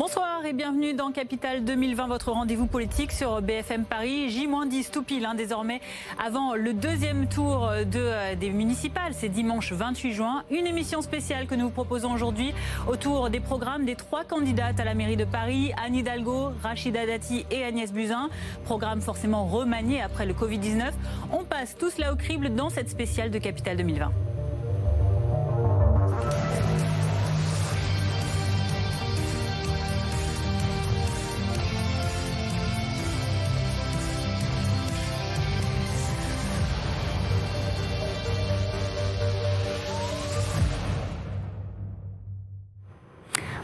Bonsoir et bienvenue dans Capital 2020, votre rendez-vous politique sur BFM Paris. J-10 tout pile hein, désormais avant le deuxième tour euh, des municipales. C'est dimanche 28 juin. Une émission spéciale que nous vous proposons aujourd'hui autour des programmes des trois candidates à la mairie de Paris, Anne Hidalgo, Rachida Dati et Agnès Buzyn. Programme forcément remanié après le Covid-19. On passe tout cela au crible dans cette spéciale de Capital 2020.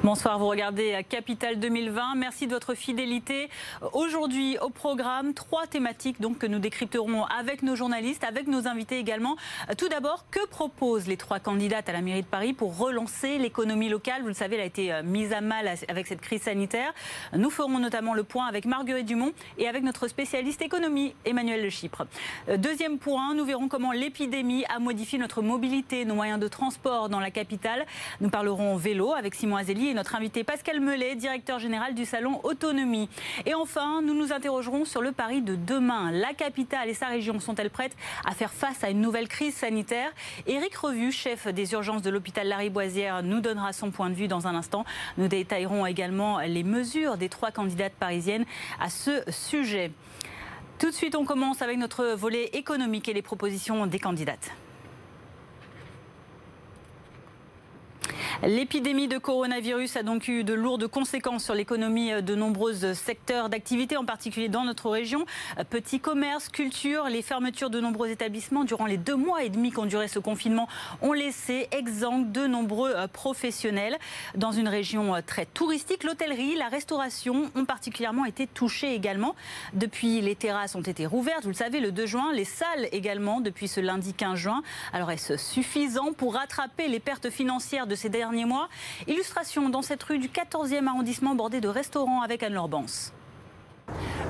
Bonsoir, vous regardez Capital 2020. Merci de votre fidélité. Aujourd'hui, au programme, trois thématiques donc, que nous décrypterons avec nos journalistes, avec nos invités également. Tout d'abord, que proposent les trois candidates à la mairie de Paris pour relancer l'économie locale? Vous le savez, elle a été euh, mise à mal avec cette crise sanitaire. Nous ferons notamment le point avec Marguerite Dumont et avec notre spécialiste économie, Emmanuel Le Chypre. Euh, deuxième point, nous verrons comment l'épidémie a modifié notre mobilité, nos moyens de transport dans la capitale. Nous parlerons vélo avec Simon Azeli notre invité Pascal Mellet, directeur général du salon Autonomie. Et enfin, nous nous interrogerons sur le pari de demain. La capitale et sa région sont-elles prêtes à faire face à une nouvelle crise sanitaire? Éric Revu, chef des urgences de l'hôpital Lariboisière, nous donnera son point de vue dans un instant. Nous détaillerons également les mesures des trois candidates parisiennes à ce sujet. Tout de suite, on commence avec notre volet économique et les propositions des candidates. L'épidémie de coronavirus a donc eu de lourdes conséquences sur l'économie de nombreux secteurs d'activité, en particulier dans notre région. Petit commerce, culture, les fermetures de nombreux établissements durant les deux mois et demi qu'ont duré ce confinement ont laissé exsangues de nombreux professionnels. Dans une région très touristique, l'hôtellerie, la restauration ont particulièrement été touchées également. Depuis, les terrasses ont été rouvertes, vous le savez, le 2 juin, les salles également depuis ce lundi 15 juin. Alors est-ce suffisant pour rattraper les pertes financières de ces derniers mois. Illustration dans cette rue du 14e arrondissement bordée de restaurants avec Anne Lorbance.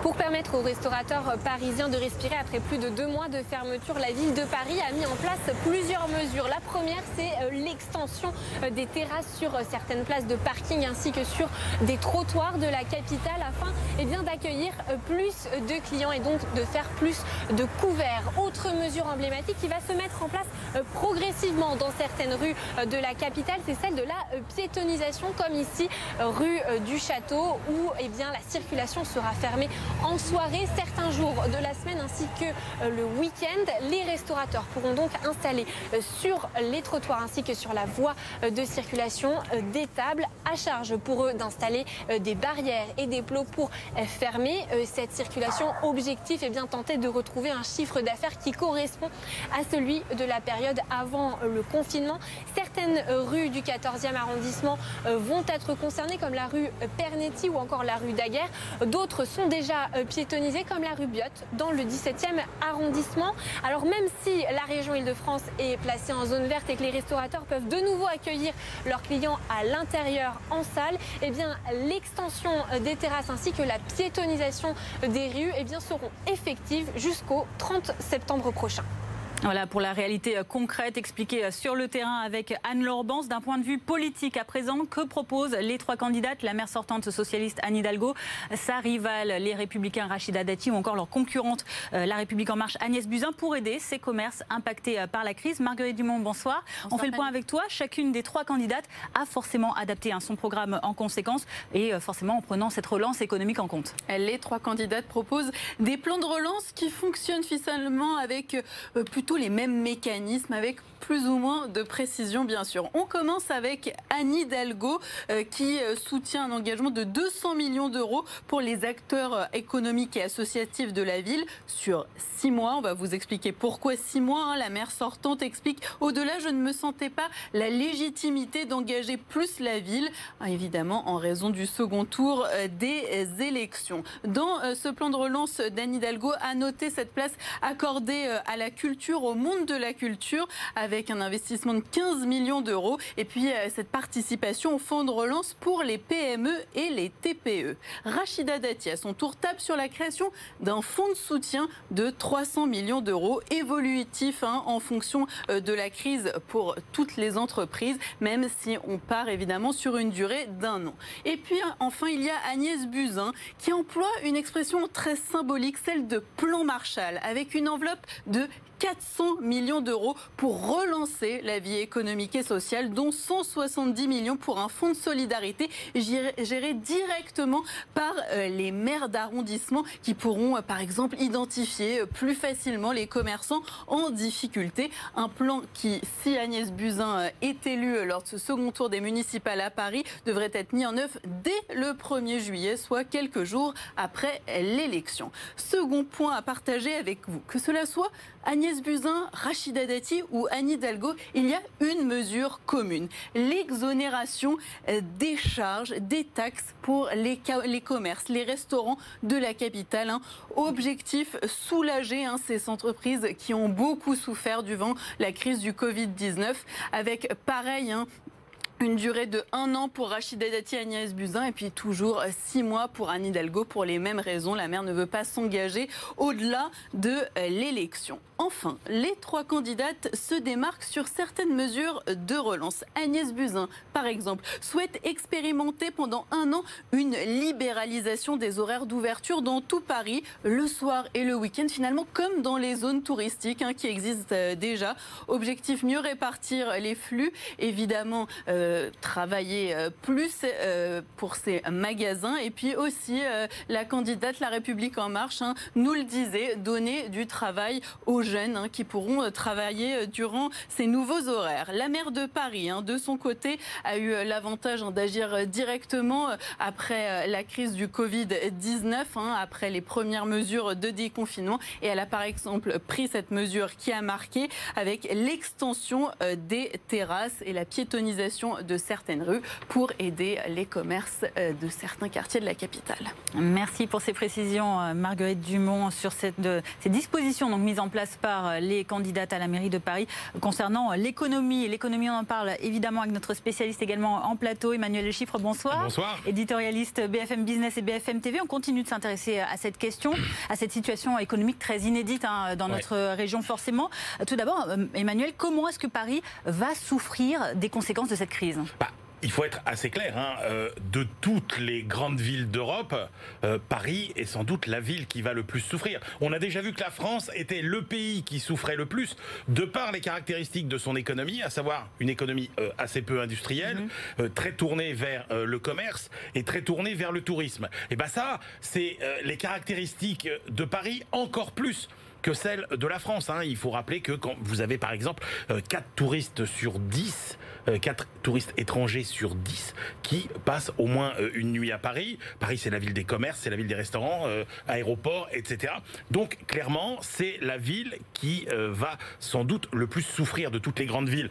Pour permettre aux restaurateurs parisiens de respirer après plus de deux mois de fermeture, la ville de Paris a mis en place plusieurs mesures. La première, c'est euh, l'extension euh, des terrasses sur euh, certaines places de parking ainsi que sur des trottoirs de la capitale afin eh d'accueillir plus de clients et donc de faire plus de couverts. Autre mesure emblématique qui va se mettre en place progressivement dans certaines rues de la capitale, c'est celle de la piétonisation comme ici rue du Château où eh bien, la circulation sera fermée en soirée certains jours de la semaine ainsi que euh, le week-end. Les restaurateurs pourront donc installer euh, sur les trottoirs ainsi que sur la voie euh, de circulation des tables à charge pour eux d'installer des barrières et des plots pour fermer cette circulation. Objectif est bien tenter de retrouver un chiffre d'affaires qui correspond à celui de la période avant le confinement. Certaines rues du 14e arrondissement vont être concernées comme la rue Pernetti ou encore la rue Daguerre. D'autres sont déjà euh, piétonnisées comme la rue dans le 17e arrondissement. Alors même si la région Île-de-France est placée en zone verte et que les restaurateurs peuvent de nouveau accueillir leurs clients à l'intérieur en salle, eh bien l'extension des terrasses ainsi que la piétonisation des rues eh bien, seront effectives jusqu'au 30 septembre prochain. Voilà pour la réalité euh, concrète expliquée euh, sur le terrain avec Anne Lorbance. D'un point de vue politique à présent, que proposent les trois candidates? La maire sortante socialiste Anne Hidalgo, sa rivale les républicains Rachida Dati ou encore leur concurrente euh, La République en marche Agnès Buzyn pour aider ces commerces impactés par la crise. Marguerite Dumont, bonsoir. On fait le point avec toi. Chacune des trois candidates a forcément adapté hein, son programme en conséquence et forcément en prenant cette relance économique en compte. Les trois candidates proposent des plans de relance qui fonctionnent finalement avec plutôt tous les mêmes mécanismes avec plus ou moins de précision, bien sûr. On commence avec Annie Hidalgo, euh, qui euh, soutient un engagement de 200 millions d'euros pour les acteurs euh, économiques et associatifs de la ville sur six mois. On va vous expliquer pourquoi six mois. Hein. La maire sortante explique au-delà, je ne me sentais pas la légitimité d'engager plus la ville, hein, évidemment en raison du second tour des élections. Dans ce plan de relance, d'Annie Hidalgo a noté cette place accordée à la culture au monde de la culture, avec un investissement de 15 millions d'euros. Et puis cette participation au fonds de relance pour les PME et les TPE. Rachida Dati, à son tour, tape sur la création d'un fonds de soutien de 300 millions d'euros, évolutif hein, en fonction de la crise pour toutes les entreprises, même si on part évidemment sur une durée d'un an. Et puis enfin, il y a Agnès Buzyn qui emploie une expression très symbolique, celle de plan Marshall, avec une enveloppe de 400 millions d'euros pour relancer la vie économique et sociale, dont 170 millions pour un fonds de solidarité géré directement par euh, les maires d'arrondissement qui pourront, euh, par exemple, identifier euh, plus facilement les commerçants en difficulté. Un plan qui, si Agnès Buzyn est élue lors de ce second tour des municipales à Paris, devrait être mis en œuvre dès le 1er juillet, soit quelques jours après l'élection. Second point à partager avec vous, que cela soit Agnès Buzyn, Rachida Dati ou Anne Hidalgo, il y a une mesure commune. L'exonération des charges, des taxes pour les, commerces, les restaurants de la capitale. Hein. Objectif, soulager hein, ces entreprises qui ont beaucoup souffert durant la crise du Covid-19 avec pareil hein, une durée de un an pour Rachida Dati et Agnès Buzyn et puis toujours six mois pour Anne Hidalgo pour les mêmes raisons. La maire ne veut pas s'engager au-delà de l'élection. Enfin, les trois candidates se démarquent sur certaines mesures de relance. Agnès Buzyn, par exemple, souhaite expérimenter pendant un an une libéralisation des horaires d'ouverture dans tout Paris, le soir et le week-end, finalement comme dans les zones touristiques hein, qui existent euh, déjà. Objectif, mieux répartir les flux, évidemment. Euh, euh, travailler euh, plus euh, pour ces magasins. Et puis aussi, la candidate La République En Marche hein, nous le disait, donner du travail aux jeunes hein, qui pourront travailler durant ces nouveaux horaires. La maire de Paris, hein, de son côté, a eu l'avantage d'agir directement après la crise du Covid-19, après les premières mesures de déconfinement. Et elle a par exemple pris cette mesure qui a marqué avec l'extension des terrasses et la piétonisation de certaines rues pour aider les commerces euh, de certains quartiers de la capitale. Merci pour ces précisions, euh, Marguerite Dumont, sur cette, ces dispositions donc, mises en place par euh, les candidates à la mairie de Paris concernant l'économie. L'économie, on en parle évidemment avec notre spécialiste également en plateau, Emmanuel Le Chiffre. Bonsoir. Bonsoir. Éditorialiste BFM Business et BFM TV. On continue de s'intéresser à cette question, à cette situation économique très inédite hein, dans notre région forcément. Tout d'abord, Emmanuel, comment est-ce que Paris va souffrir des conséquences de cette crise? Bah, il faut être assez clair, hein, euh, de toutes les grandes villes d'Europe, euh, Paris est sans doute la ville qui va le plus souffrir. On a déjà vu que la France était le pays qui souffrait le plus, de par les caractéristiques de son économie, à savoir une économie euh, assez peu industrielle, mhm. très tournée vers le commerce et très tournée vers le tourisme. Et bien ça, c'est les caractéristiques de Paris encore plus que celles de la France. Hein. Il faut rappeler que quand vous avez par exemple 4 touristes sur 10 4 euh, touristes étrangers sur 10 qui passent au moins euh, une nuit à Paris. Paris, c'est la ville des commerces, c'est la ville des restaurants, euh, aéroports, etc. Donc, clairement, c'est la ville qui va sans doute le plus souffrir de toutes les grandes villes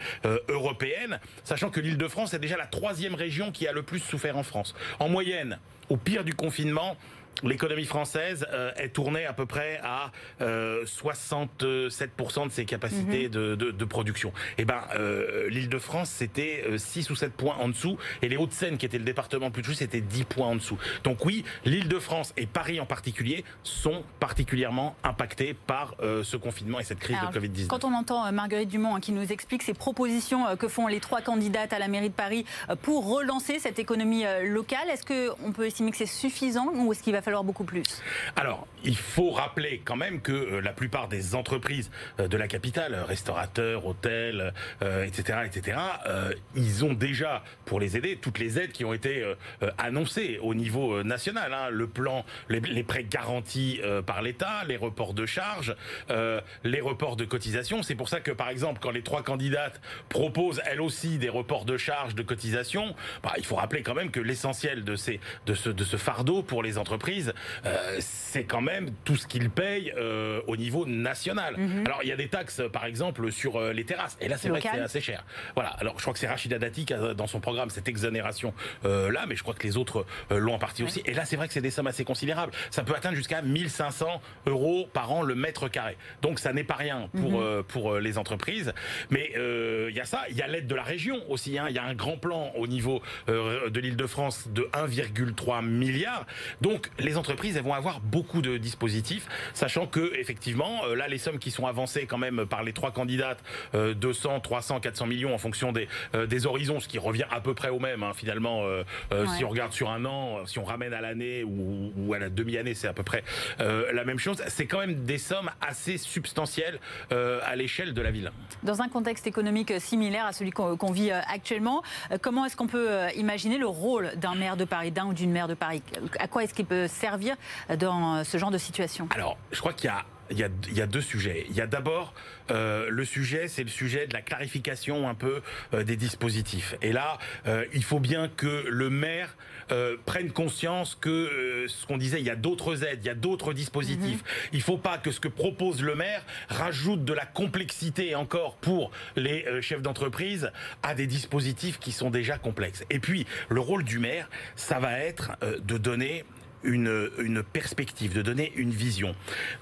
européennes, sachant que l'île de France est déjà la troisième région qui a le plus souffert en France. En moyenne, au pire du confinement, L'économie française euh, est tournée à peu près à 67% euh, de ses capacités mhm. de, production. Et eh ben, euh, l'Île-de-France, c'était 6 ou 7 points en dessous, et les Hauts-de-Seine, qui était le département plus touché, c'était 10 points en dessous. Donc oui, l'Île-de-France et Paris en particulier sont particulièrement impactés par ce confinement et cette crise de Covid-19. Quand on entend Marguerite Dumont hein, qui nous explique ces propositions que font les trois candidates à la mairie de Paris pour relancer cette économie locale, est-ce qu'on peut estimer que c'est suffisant ou est-ce qu'il va falloir beaucoup plus Alors, il faut rappeler quand même que euh, la plupart des entreprises euh, de la capitale, restaurateurs, hôtels, etc., etc., ils ont déjà, pour les aider, toutes les aides qui ont été annoncées au niveau national. Hein. le plan, les, prêts garantis par l'État, les reports de charges, les reports de cotisation. C'est pour ça que, par exemple, quand les trois candidates proposent elles aussi des reports de charges, de cotisation, bah, il faut rappeler quand même que l'essentiel de, de, ce, de ce fardeau pour les entreprises, entreprises, c'est quand même tout ce qu'ils payent au niveau national. Mhm. Alors il y a des taxes, par exemple, sur les terrasses. Et là, c'est vrai que c'est assez cher. Voilà. Alors je crois que c'est Rachida Dati qui a dans son programme cette exonération là, mais je crois que les autres l'ont en partie aussi. Et là, c'est vrai que c'est des sommes assez considérables. Ça peut atteindre jusqu'à 1500 euros par an le mètre carré. Donc ça n'est pas rien pour, mhm. pour les entreprises. Mais il y a ça, il y a l'aide de la région aussi. Hein. Il y a un grand plan au niveau euh, de l'Île-de-France de 1,3 milliard. Donc les entreprises, elles vont avoir beaucoup de dispositifs, sachant que effectivement, euh, là, les sommes qui sont avancées quand même par les trois candidates, 200, 300, 400 millions en fonction des, euh, des horizons, ce qui revient à peu près au même hein, finalement. Si on regarde sur un an, si on ramène à l'année ou, ou, à la demi-année, c'est à peu près la même chose. C'est quand même des sommes assez substantielles à l'échelle de la ville. Dans un contexte économique similaire à celui qu'on vit actuellement, comment est-ce qu'on peut imaginer le rôle d'un maire de Paris, d'un ou d'une maire de Paris? À quoi est-ce qu'il peut servir dans ce genre de situation Alors, je crois qu'il y a il y, a, deux sujets. Il y a d'abord euh, le sujet, c'est le sujet de la clarification un peu euh, des dispositifs. Et là, euh, il faut bien que le maire prenne conscience que ce qu'on disait, il y a d'autres aides, il y a d'autres dispositifs. Mhm. Il ne faut pas que ce que propose le maire rajoute de la complexité encore pour les chefs d'entreprise à des dispositifs qui sont déjà complexes. Et puis, le rôle du maire, ça va être de donner une, perspective, de donner une vision.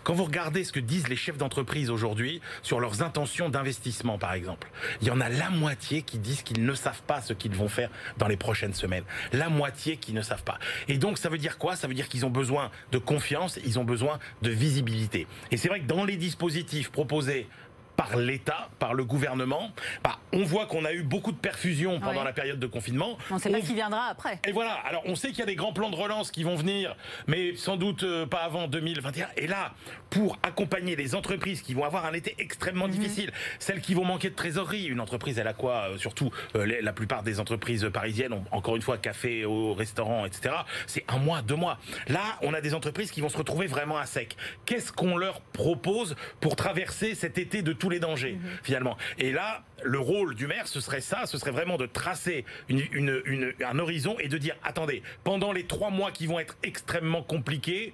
Quand vous regardez ce que disent les chefs d'entreprise aujourd'hui sur leurs intentions d'investissement, par exemple, il y en a la moitié qui disent qu'ils ne savent pas ce qu'ils vont faire dans les prochaines semaines. La moitié qui ne savent pas. Et donc, ça veut dire quoi? Ça veut dire qu'ils ont besoin de confiance, ils ont besoin de visibilité. Et c'est vrai que dans les dispositifs proposés par l'État, par le gouvernement. Bah, on voit qu'on a eu beaucoup de perfusions pendant la période de confinement. On ne sait pas qui viendra après. Et voilà, alors on sait qu'il y a des grands plans de relance qui vont venir, mais sans doute euh, pas avant 2021. Et là, pour accompagner les entreprises qui vont avoir un été extrêmement mhm. difficile, celles qui vont manquer de trésorerie, une entreprise, elle a quoi euh, Surtout, euh, la plupart des entreprises parisiennes ont encore une fois café, au restaurant, etc. C'est un mois, deux mois. Là, on a des entreprises qui vont se retrouver vraiment à sec. Qu'est-ce qu'on leur propose pour traverser cet été de tous les dangers, mhm. finalement. Et là, le rôle du maire, ce serait ça, ce serait vraiment de tracer un horizon et de dire, attendez, pendant les trois mois qui vont être extrêmement compliqués,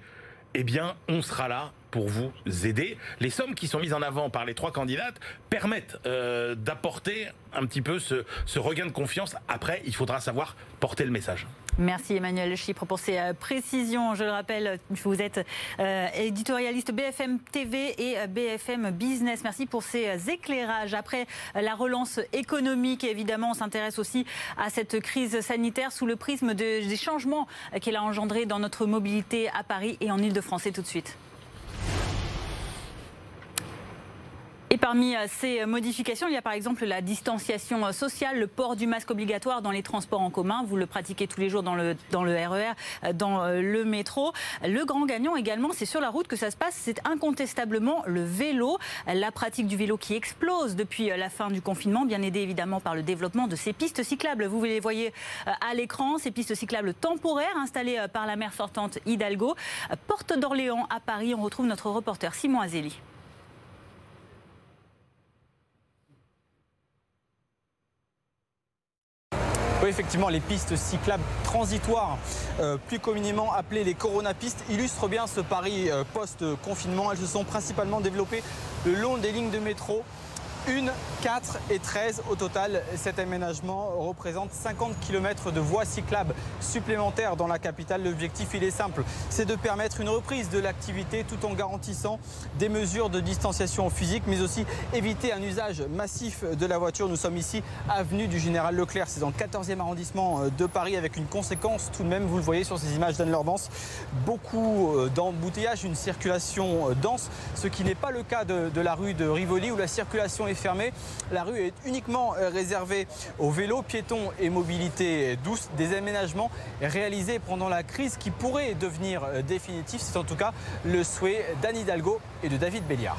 eh bien, on sera là pour vous aider. Les sommes qui sont mises en avant par les trois candidates permettent euh, d'apporter un petit peu ce, regain de confiance. Après, il faudra savoir porter le message. Merci Emmanuel Chypre pour ces euh, précisions. Je le rappelle, vous êtes euh, éditorialiste BFM TV et BFM Business. Merci pour ces éclairages. Après la relance économique, évidemment, on s'intéresse aussi à cette crise sanitaire sous le prisme des changements qu'elle a engendrés dans notre mobilité à Paris et en Ile-de-France. Tout de suite. Parmi euh, ces modifications, il y a par exemple la distanciation euh, sociale, le port du masque obligatoire dans les transports en commun. Vous le pratiquez tous les jours dans le, dans le RER, e euh, dans le métro. Le grand gagnant également, c'est sur la route que ça se passe. C'est incontestablement le vélo. La pratique du vélo qui explose depuis la fin du confinement, bien aidé évidemment par le développement de ces pistes cyclables. Vous les voyez à l'écran, ces pistes cyclables temporaires installées par la maire sortante Hidalgo. Porte d'Orléans à Paris, on retrouve notre reporter Simon Azeli. Oui, effectivement, les pistes cyclables transitoires, euh, plus communément appelées les coronapistes, illustrent bien ce pari euh, post-confinement. Elles se sont principalement développées le long des lignes de métro 1, 4 et 13 au total. Cet aménagement représente 50 km de voies cyclables supplémentaires dans la capitale. L'objectif, il est simple, c'est de permettre une reprise de l'activité tout en garantissant des mesures de distanciation physique, mais aussi éviter un usage massif de la voiture. Nous sommes ici, avenue du Général Leclerc, c'est dans le 14e arrondissement de Paris, avec une conséquence tout de même, vous le voyez sur ces images d'Anne Lordance, beaucoup euh, d'embouteillages, une circulation euh, dense, ce qui n'est pas le cas de, de la rue de Rivoli où la circulation est fermée. La rue est uniquement euh, réservée aux vélos, piétons et mobilité douce. Des aménagements réalisés pendant la crise qui pourraient devenir euh, définitifs. C'est en tout cas le souhait d'Anne Hidalgo et de David Béliard.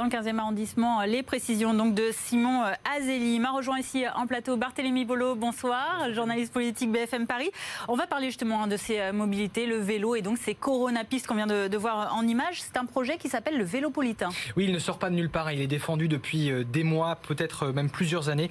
Dans le 15e arrondissement. Les précisions donc de Simon Azeli. M'a rejoint ici en plateau Barthélémy Bolo, bonsoir, journaliste politique BFM Paris. On va parler justement hein, de ces mobilités, le vélo et donc ces coronapistes qu'on vient de, voir en image. C'est un projet qui s'appelle le Vélopolitain. Oui, il ne sort pas de nulle part. Il est défendu depuis des mois, peut-être même plusieurs années,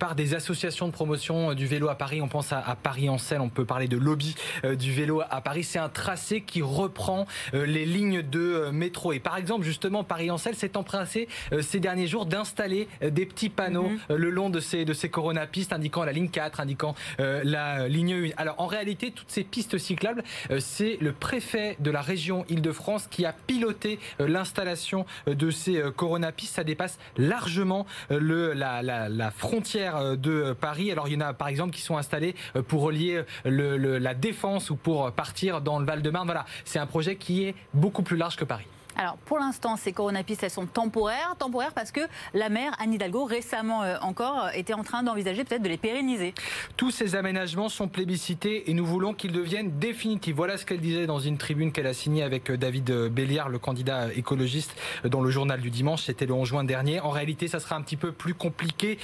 par des associations de promotion du vélo à Paris. On pense à, Paris en on peut parler de lobby du vélo à Paris. C'est un tracé qui reprend les lignes de métro. Et par exemple, justement, Paris-Ancel s'est empressé euh, ces derniers jours d'installer euh, des petits panneaux mhm. euh, le long de ces, de ces coronapistes indiquant la ligne 4, indiquant la ligne 1. Alors en réalité, toutes ces pistes cyclables, c'est le préfet de la région Île-de-France qui a piloté l'installation de ces coronapistes. Ça dépasse largement le, la, la, frontière de Paris. Alors il y en a par exemple qui sont installés pour relier le, la défense ou pour partir dans le Val-de-Marne. Voilà, c'est un projet qui est beaucoup plus large que Paris. Alors pour l'instant, ces coronapistes, elles sont temporaires. Temporaires parce que la maire, Anne Hidalgo, récemment euh, encore, euh, était en train d'envisager peut-être de les pérenniser. Tous ces aménagements sont plébiscités et nous voulons qu'ils deviennent définitifs. Voilà ce qu'elle disait dans une tribune qu'elle a signée avec euh, David Béliard, le candidat écologiste, dans le journal du dimanche. C'était le 11 juin dernier. En réalité, ça sera un petit peu plus compliqué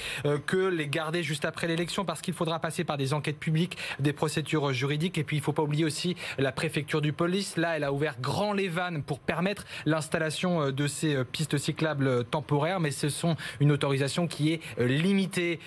que les garder juste après l'élection parce qu'il faudra passer par des enquêtes publiques, des procédures juridiques et puis il ne faut pas oublier aussi la préfecture du police. Là, elle a ouvert grand les vannes pour permettre l'installation euh, de ces euh, pistes cyclables euh, temporaires, mais ce sont une autorisation qui est limitée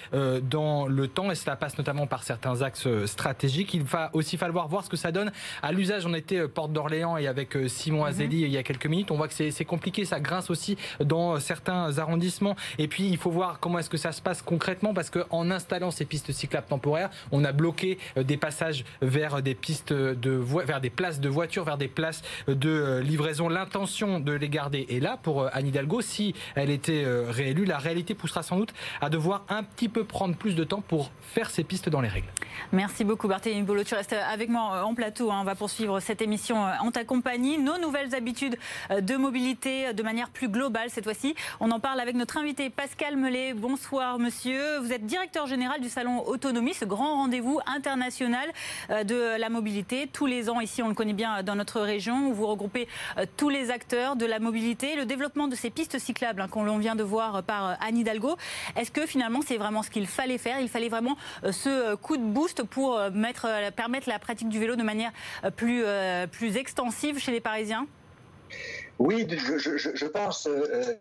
dans le temps et cela passe notamment par certains axes stratégiques. Il va aussi falloir voir ce que ça donne à l'usage. On était porte d'Orléans et avec Simon mhm. Azeli il y a quelques minutes, on voit que c'est compliqué, ça grince aussi dans certains arrondissements. Et puis il faut voir comment est-ce que ça se passe concrètement parce qu'en installant ces pistes cyclables temporaires, on a bloqué des passages vers des pistes de vers des places de voitures, vers des places de livraison. L'intention de les garder. Et là, pour euh, Anne Hidalgo, si elle était euh, réélue, la réalité poussera sans doute à devoir un petit peu prendre plus de temps pour faire ces pistes dans les règles. Merci beaucoup Barthélémy Bolo. Tu restes avec moi euh, en plateau. Hein. On va poursuivre cette émission en ta compagnie. Nos nouvelles habitudes de mobilité de manière plus globale cette fois-ci. On en parle avec notre invité Pascal Mellet. Bonsoir monsieur. Vous êtes directeur général du salon Autonomie, ce grand rendez-vous international de la mobilité. Tous les ans ici, on le connaît bien dans notre région, où vous regroupez tous les acteurs de la mobilité, le développement de ces pistes cyclables hein, qu'on vient de voir par euh, Anne Hidalgo. Est-ce que finalement c'est vraiment ce qu'il fallait faire? Il fallait vraiment euh, ce euh, coup de boost pour mettre, permettre la pratique du vélo de manière plus, plus extensive chez les Parisiens? Oui, je, pense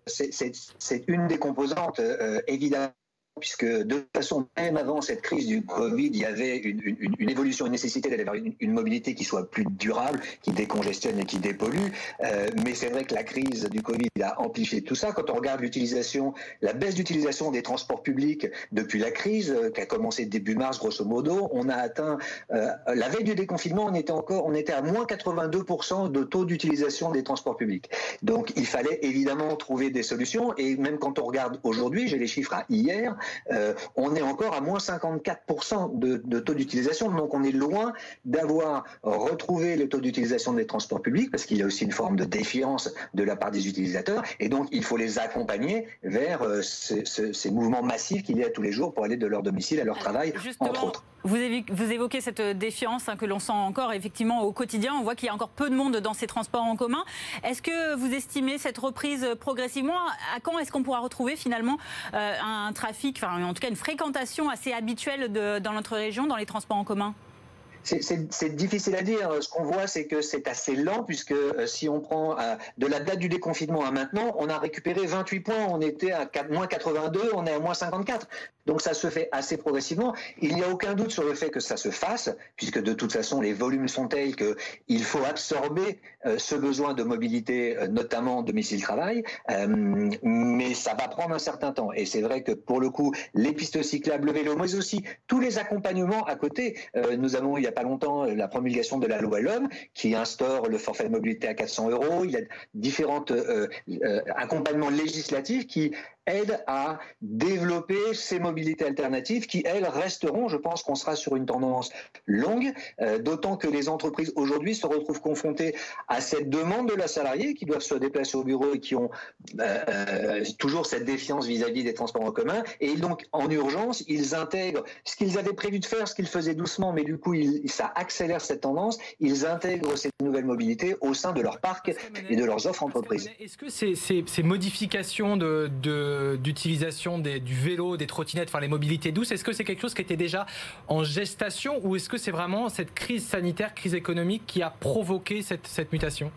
c'est une des composantes évidemment puisque de toute façon, même avant cette crise du Covid, il y avait une, évolution, une nécessité d'avoir une, mobilité qui soit plus durable, qui décongestionne et qui dépollue. Euh, mais c'est vrai que la crise du Covid a amplifié tout ça. Quand on regarde l'utilisation, la baisse d'utilisation des transports publics depuis la crise, euh, qui a commencé début mars, grosso modo, on a atteint, euh, la veille du déconfinement, on était encore, on était à moins 82% de taux d'utilisation des transports publics. Donc il fallait évidemment trouver des solutions. Et même quand on regarde aujourd'hui, j'ai les chiffres à hier, euh, on est encore à moins 54% de, taux d'utilisation. Donc on est loin d'avoir retrouvé le taux d'utilisation des transports publics, parce qu'il y a aussi une forme de défiance de la part des utilisateurs. Et donc il faut les accompagner vers euh, ces mouvements massifs qu'il y a tous les jours pour aller de leur domicile à leur travail, entre autres. Vous, évoquez cette défiance hein, que l'on sent encore effectivement au quotidien. On voit qu'il y a encore peu de monde dans ces transports en commun. Est-ce que vous estimez cette reprise progressivement? À quand est-ce qu'on pourra retrouver finalement euh, un trafic, enfin en tout cas une fréquentation assez habituelle dans notre région dans les transports en commun c'est difficile à dire. Ce qu'on voit, c'est que c'est assez lent, puisque euh, si on prend euh, de la date du déconfinement à maintenant, on a récupéré 28 points. On était à moins 82, on est à moins 54. Donc ça se fait assez progressivement. Il n'y a aucun doute sur le fait que ça se fasse, puisque de toute façon, les volumes sont tels qu'il faut absorber euh, ce besoin de mobilité, notamment domicile-travail. mais ça va prendre un certain temps. Et c'est vrai que pour le coup, les pistes cyclables, le vélo, mais aussi tous les accompagnements à côté. nous avons, il y pas longtemps euh, la promulgation de la loi L'Homme qui instaure le forfait de mobilité à 400 euros. Il y a différents euh, euh, accompagnements législatifs qui aide à développer ces mobilités alternatives qui, elles, resteront. Je pense qu'on sera sur une tendance longue, euh, d'autant que les entreprises aujourd'hui se retrouvent confrontées à cette demande de la salariée qui doivent se déplacer au bureau et qui ont euh, toujours cette défiance vis-à-vis des transports en commun. Et donc, en urgence, ils intègrent ce qu'ils avaient prévu de faire, ce qu'ils faisaient doucement, mais du coup, ça accélère cette tendance. Ils intègrent cette nouvelle mobilité au sein de leur parc et de leurs offres entreprises. Est-ce que ces, ces, modifications de, du vélo, des trottinettes, enfin les mobilités douces, est-ce que c'est quelque chose qui était déjà en gestation ou est-ce que c'est vraiment cette crise sanitaire, crise économique qui a provoqué cette, cette mutation?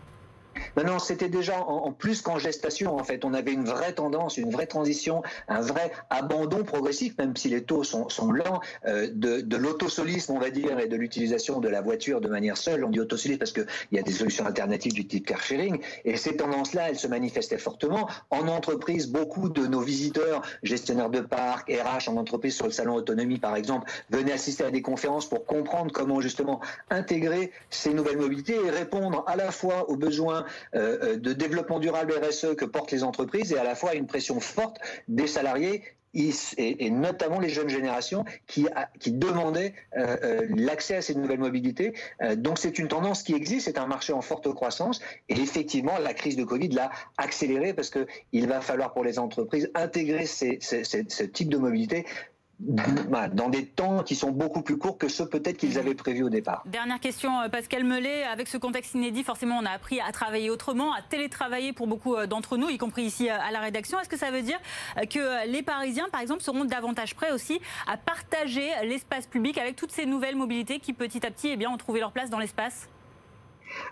Non, c'était déjà en, plus qu'en gestation, en fait. On avait une vraie tendance, une vraie transition, un vrai abandon progressif, même si les taux sont, lents, euh, de, de l'autosolisme, on va dire, et de l'utilisation de la voiture de manière seule. On dit autosolisme parce qu'il y a des solutions alternatives du type car sharing. Et ces tendances-là, elles se manifestaient fortement. En entreprise, beaucoup de nos visiteurs, gestionnaires de parcs, RH en entreprise sur le salon autonomie, par exemple, venaient assister à des conférences pour comprendre comment justement intégrer ces nouvelles mobilités et répondre à la fois aux besoins de développement durable RSE que portent les entreprises et à la fois une pression forte des salariés et, notamment les jeunes générations qui, demandaient euh, l'accès à ces nouvelles mobilités. donc c'est une tendance qui existe, c'est un marché en forte croissance et effectivement la crise de Covid l'a accéléré parce qu'il va falloir pour les entreprises intégrer ce type de mobilité dans des temps qui sont beaucoup plus courts que ceux peut-être qu'ils avaient prévus au départ. Dernière question, euh, Pascal Mellet. Avec ce contexte inédit, forcément, on a appris à travailler autrement, à télétravailler pour beaucoup euh, d'entre nous, y compris ici euh, à la rédaction. Est-ce que ça veut dire que les Parisiens, par exemple, seront davantage prêts aussi à partager l'espace public avec toutes ces nouvelles mobilités qui, petit à petit, eh bien, ont trouvé leur place dans l'espace?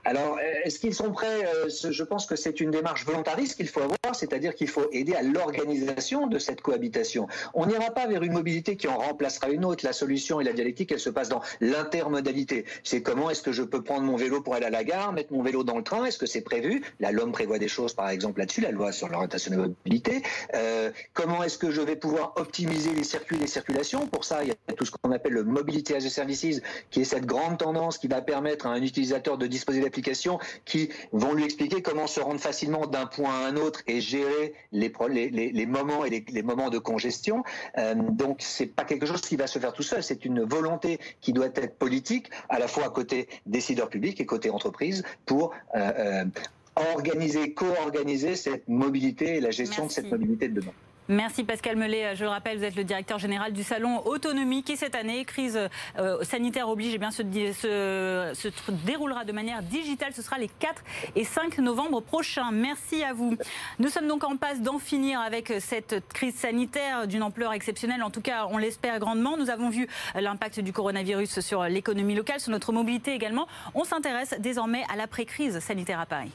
Alors, est-ce qu'ils sont prêts euh, Je pense que c'est une démarche volontariste qu'il faut avoir, c'est-à-dire qu'il faut aider à l'organisation de cette cohabitation. On n'ira pas vers une mobilité qui en remplacera une autre. La solution et la dialectique, elle se passe dans l'intermodalité. C'est comment est-ce que je peux prendre mon vélo pour aller à la gare, mettre mon vélo dans le train Est-ce que c'est prévu? Là, l'homme prévoit des choses, par exemple, là-dessus, la loi sur l'orientation de la mobilité. Euh, comment est-ce que je vais pouvoir optimiser les circuits, les circulations? Pour ça, il y a tout ce qu'on appelle le mobility as a services, qui est cette grande tendance qui va permettre à un utilisateur de disposer des applications qui vont lui expliquer comment se rendre facilement d'un point à un autre et gérer les, les, moments et les, moments de congestion. Euh, donc c'est pas quelque chose qui va se faire tout seul, c'est une volonté qui doit être politique, à la fois à côté décideurs publics et côté entreprises, pour euh, euh, organiser, co-organiser cette mobilité et la gestion de cette mobilité de demain. Merci Pascal Mellet. Je le rappelle, vous êtes le directeur général du salon Autonomie qui cette année, crise euh, sanitaire oblige, eh bien, se, se, déroulera de manière digitale. Ce sera les 4 et 5 novembre prochains. Merci à vous. Nous sommes donc en passe d'en finir avec cette crise sanitaire d'une ampleur exceptionnelle. En tout cas, on l'espère grandement. Nous avons vu l'impact du coronavirus sur l'économie locale, sur notre mobilité également. On s'intéresse désormais à l'après-crise sanitaire à Paris.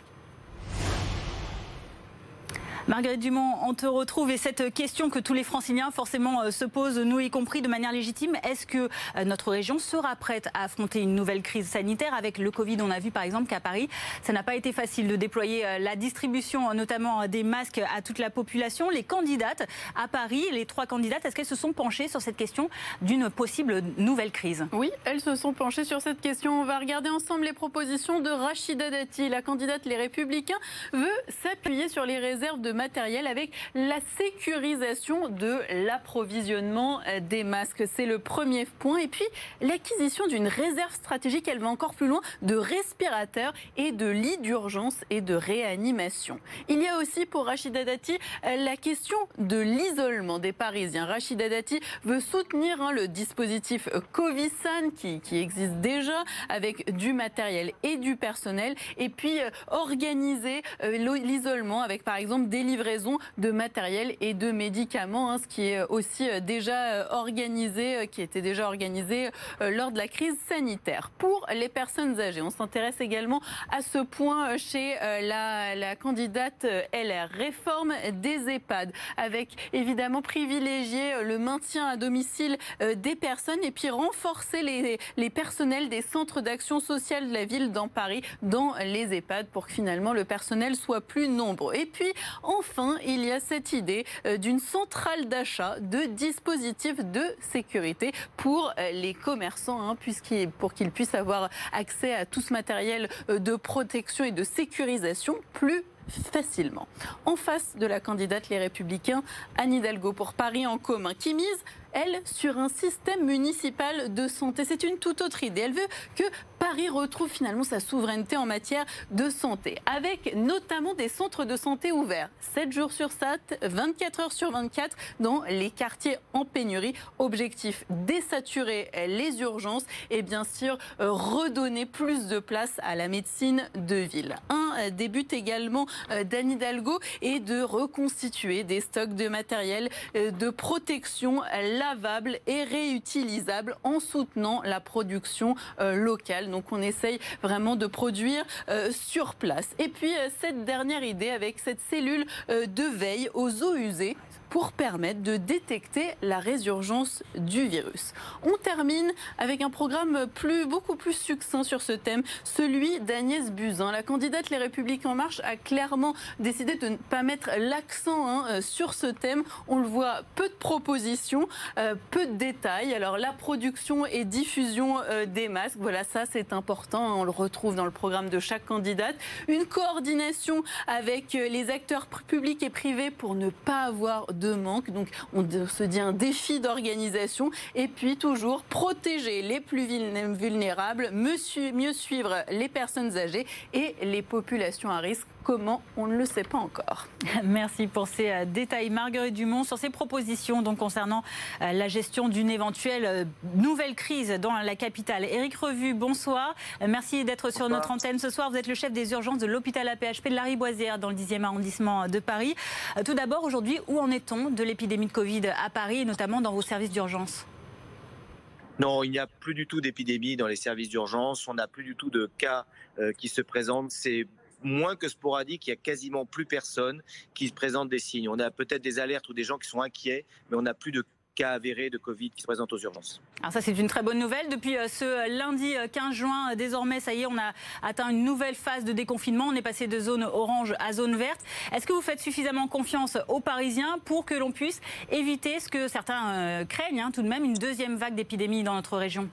Marguerite Dumont, on te retrouve et cette question que tous les franciliens forcément euh, se posent, nous y compris de manière légitime, est-ce que euh, notre région sera prête à affronter une nouvelle crise sanitaire Avec le Covid, on a vu par exemple qu'à Paris, ça n'a pas été facile de déployer euh, la distribution notamment des masques à toute la population. Les candidates à Paris, les trois candidates, est-ce qu'elles se sont penchées sur cette question d'une possible nouvelle crise? Oui, elles se sont penchées sur cette question. On va regarder ensemble les propositions de Rachida Dati. La candidate Les Républicains veut s'appuyer sur les réserves de matériel avec la sécurisation de l'approvisionnement euh, des masques. C'est le premier point. Et puis, l'acquisition d'une réserve stratégique, elle va encore plus loin, de respirateurs et de lits d'urgence et de réanimation. Il y a aussi pour Rachida Dati euh, la question de l'isolement des Parisiens. Rachida Dati veut soutenir hein, le dispositif Covisan qui, existe déjà avec du matériel et du personnel et puis euh, organiser l'isolement avec par exemple des livraison de matériel et de médicaments, hein, ce qui est aussi euh, déjà euh, organisé, euh, qui était déjà organisé lors de la crise sanitaire. Pour les personnes âgées, on s'intéresse également à ce point chez la, candidate LR, réforme des EHPAD, avec évidemment privilégier le maintien à domicile des personnes et puis renforcer les, les personnels des centres d'action sociale de la ville dans Paris, dans les EHPAD, pour que finalement le personnel soit plus nombreux. Et puis, enfin, il y a cette idée euh, d'une centrale d'achat de dispositifs de sécurité pour euh, les commerçants, hein, pour qu'ils puissent avoir accès à tout ce matériel euh, de protection et de sécurisation plus facilement. En face de la candidate Les Républicains, Anne Hidalgo pour Paris en commun, qui mise elle, sur un système municipal de santé. C'est une toute autre idée. Elle veut que Paris retrouve finalement sa souveraineté en matière de santé, avec notamment des centres de santé ouverts, 7 jours sur 7, 24 heures sur 24, dans les quartiers en pénurie. Objectif, désaturer les urgences et bien sûr redonner plus de place à la médecine de ville. Un des buts également euh, d'Anne Hidalgo est de reconstituer des stocks de matériel euh, de protection lavable et réutilisable en soutenant la production euh, locale. Donc on essaye vraiment de produire euh, sur place. Et puis euh, cette dernière idée avec cette cellule de veille aux eaux usées pour permettre de détecter la résurgence du virus. On termine avec un programme plus, beaucoup plus succinct sur ce thème, celui d'Agnès Buzyn. La candidate Les Républicains En Marche a clairement décidé de ne pas mettre l'accent hein, euh, sur ce thème. On le voit, peu de propositions, euh, peu de détails. Alors la production et diffusion euh, des masques, voilà, ça c'est important. Hein. on le retrouve dans le programme de chaque candidate. Une coordination avec les acteurs publics et privés pour ne pas avoir de Donc on se dit un défi d'organisation. Et puis toujours protéger les plus vulnérables, mieux suivre les personnes âgées et les populations à risque Comment On ne le sait pas encore. Merci pour ces euh, détails. Marguerite Dumont, sur ces propositions donc, concernant euh, la gestion d'une éventuelle euh, nouvelle crise dans la capitale. Éric Revu, bonsoir. Merci d'être sur notre antenne ce soir. Vous êtes le chef des urgences de l'hôpital APHP de la Riboisière dans le 10e arrondissement de Paris. Tout d'abord, aujourd'hui, où en est-on de l'épidémie de Covid à Paris et notamment dans vos services d'urgence? Non, il n'y a plus du tout d'épidémie dans les services d'urgence. On n'a plus du tout de cas qui se présentent. C'est moins que sporadique. Il y a quasiment plus personne qui présente des signes. On a peut-être des alertes ou des gens qui sont inquiets, mais on n'a plus de cas avérés de Covid qui se présentent aux urgences. Alors ça, c'est une très bonne nouvelle. Depuis euh, ce lundi 15 euh, juin, euh, désormais, ça y est, on a atteint une nouvelle phase de déconfinement. On est passé de zone orange à zone verte. Est-ce que vous faites suffisamment confiance aux Parisiens pour que l'on puisse éviter ce que certains craignent, hein, tout de même, une deuxième vague d'épidémie dans notre région?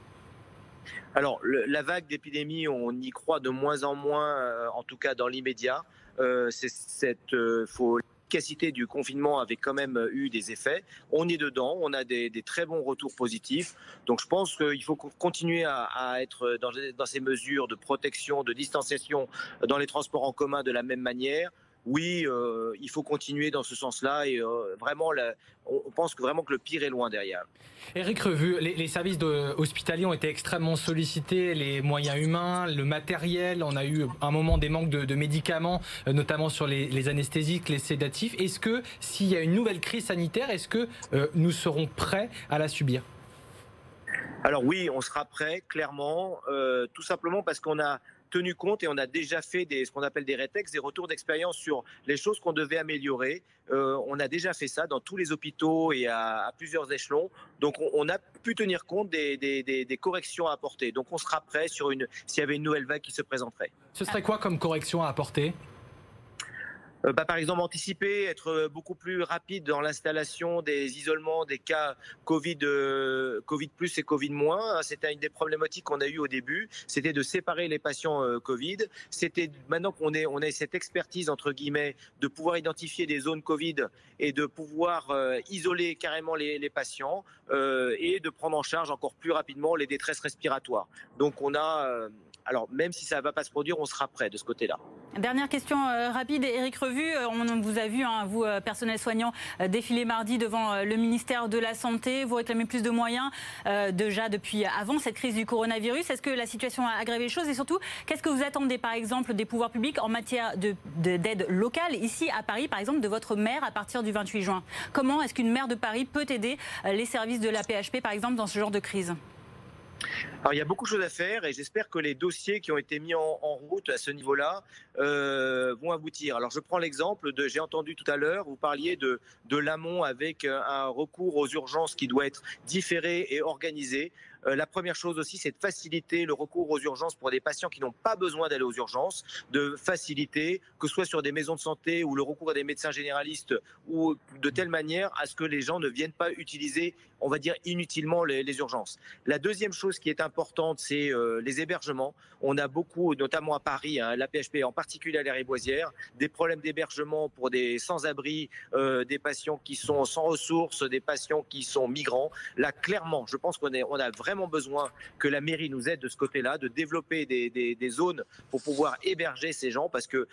Alors, la vague d'épidémie, on y croit de moins en moins, euh, en tout cas dans l'immédiat. Euh, cette euh, l'efficacité du confinement avait quand même eu des effets. On est dedans, on a des, très bons retours positifs. Donc je pense qu'il faut continuer à, être dans, ces mesures de protection, de distanciation dans les transports en commun de la même manière oui, euh, il faut continuer dans ce sens-là et euh, vraiment, on pense que vraiment que le pire est loin derrière. Éric Revu, les, services hospitaliers ont été extrêmement sollicités, les moyens humains, le matériel. On a eu un moment des manques de, médicaments, euh, notamment sur les, anesthésiques, les sédatifs. Est-ce que s'il y a une nouvelle crise sanitaire, est-ce que nous serons prêts à la subir? Alors oui, on sera prêt, clairement, tout simplement parce qu'on a tenu compte et on a déjà fait des, ce qu'on appelle des rétex, des retours d'expérience sur les choses qu'on devait améliorer. Euh, on a déjà fait ça dans tous les hôpitaux et à, plusieurs échelons. Donc on, a pu tenir compte des, corrections à apporter. Donc on sera prêt sur une s'il y avait une nouvelle vague qui se présenterait. Ce serait quoi comme correction à apporter? Bah, par exemple, anticiper, être euh, beaucoup plus rapide dans l'installation des isolements des cas Covid, euh, Covid plus et Covid moins. C'était une des problématiques qu'on a eues au début. C'était de séparer les patients Covid. C'était maintenant qu'on est, on a cette expertise entre guillemets de pouvoir identifier des zones Covid et de pouvoir isoler carrément les, les patients et de prendre en charge encore plus rapidement les détresses respiratoires. Donc on a alors, même si ça ne va pas se produire, on sera prêt de ce côté-là. Dernière question euh, rapide, Eric Revu. Euh, on vous a vu, hein, vous, euh, personnel soignant, défiler mardi devant le ministère de la Santé. Vous réclamez plus de moyens déjà depuis avant cette crise du coronavirus. Est-ce que la situation a aggravé les choses? Et surtout, qu'est-ce que vous attendez, par exemple, des pouvoirs publics en matière d'aide de, locale, ici à Paris, par exemple, de votre maire à partir du 28 juin? Comment est-ce qu'une maire de Paris peut aider les services de la PHP, par exemple, dans ce genre de crise? Alors il y a beaucoup de choses à faire et j'espère que les dossiers qui ont été mis en, route à ce niveau-là euh, vont aboutir. Alors je prends l'exemple de, j'ai entendu tout à l'heure, vous parliez de, l'amont avec euh, un recours aux urgences qui doit être différé et organisé. La première chose aussi, c'est de faciliter le recours aux urgences pour des patients qui n'ont pas besoin d'aller aux urgences, de faciliter, que ce soit sur des maisons de santé ou le recours à des médecins généralistes, ou de telle manière à ce que les gens ne viennent pas utiliser on va dire, inutilement les, urgences. La deuxième chose qui est importante, c'est euh, les hébergements. On a beaucoup, notamment à Paris, hein, la PHP, en particulier à l'air Boisière, des problèmes d'hébergement pour des sans-abri, euh, des patients qui sont sans ressources, des patients qui sont migrants. Là, clairement, je pense qu'on on a vraiment besoin que la mairie nous aide de ce côté-là, de développer des zones pour pouvoir héberger ces gens, parce que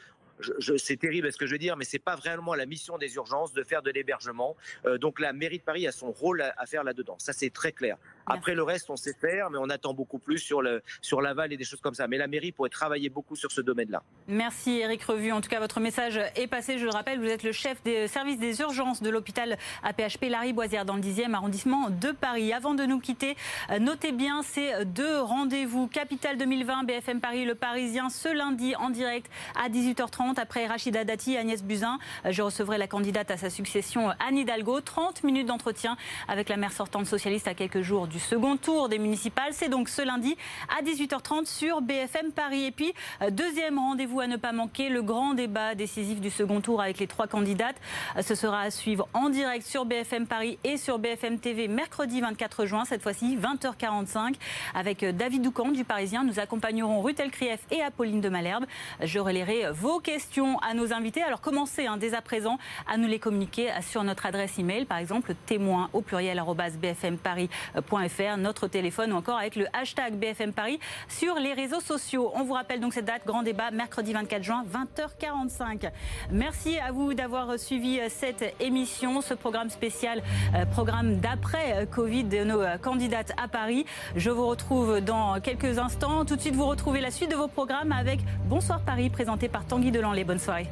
c'est terrible ce que je veux dire, mais c'est pas vraiment la mission des urgences de faire de l'hébergement. Euh, donc la mairie de Paris a son rôle à, faire là-dedans. Ça c'est très clair. Après le reste, on sait faire, mais on attend beaucoup plus sur le sur l'aval et des choses comme ça. Mais la mairie pourrait travailler beaucoup sur ce domaine-là. Merci Eric Revu. En tout cas, votre message est passé. Je le rappelle, vous êtes le chef des services des urgences de l'hôpital APHP Larry Boisière dans le 10e arrondissement de Paris. Avant de nous quitter, euh, notez bien ces deux rendez-vous. Capitale 2020, BFM Paris, Le Parisien, ce lundi en direct à 18h30 après Rachida Dati Agnès Buzyn. Euh, je recevrai la candidate à sa succession, Anne Hidalgo. 30 minutes d'entretien avec la maire sortante socialiste à quelques jours du second tour des municipales. C'est donc ce lundi à 18h30 sur BFM Paris. Et puis, euh, deuxième rendez-vous à ne pas manquer, le grand débat décisif du second tour avec les trois candidates. Euh, ce sera à suivre en direct sur BFM Paris et sur BFM TV mercredi 24 juin, cette fois-ci 20h45, avec David Doucan du Parisien. Nous accompagnerons Ruth Elkrief et Apolline de Malherbe. Je relayerai vos questions questions à nos invités. Alors commencez hein, dès à présent à nous les communiquer sur notre adresse email, par exemple témoin au pluriel bfmparis.fr, notre téléphone ou encore avec le hashtag BFM Paris sur les réseaux sociaux. On vous rappelle donc cette date, grand débat, mercredi 24 juin, 20h45. Merci à vous d'avoir suivi cette émission, ce programme spécial, euh, programme d'après Covid de nos candidates à Paris. Je vous retrouve dans quelques instants. Tout de suite, vous retrouvez la suite de vos programmes avec Bonsoir Paris, présenté par Tanguy Delan les bonnes soirées.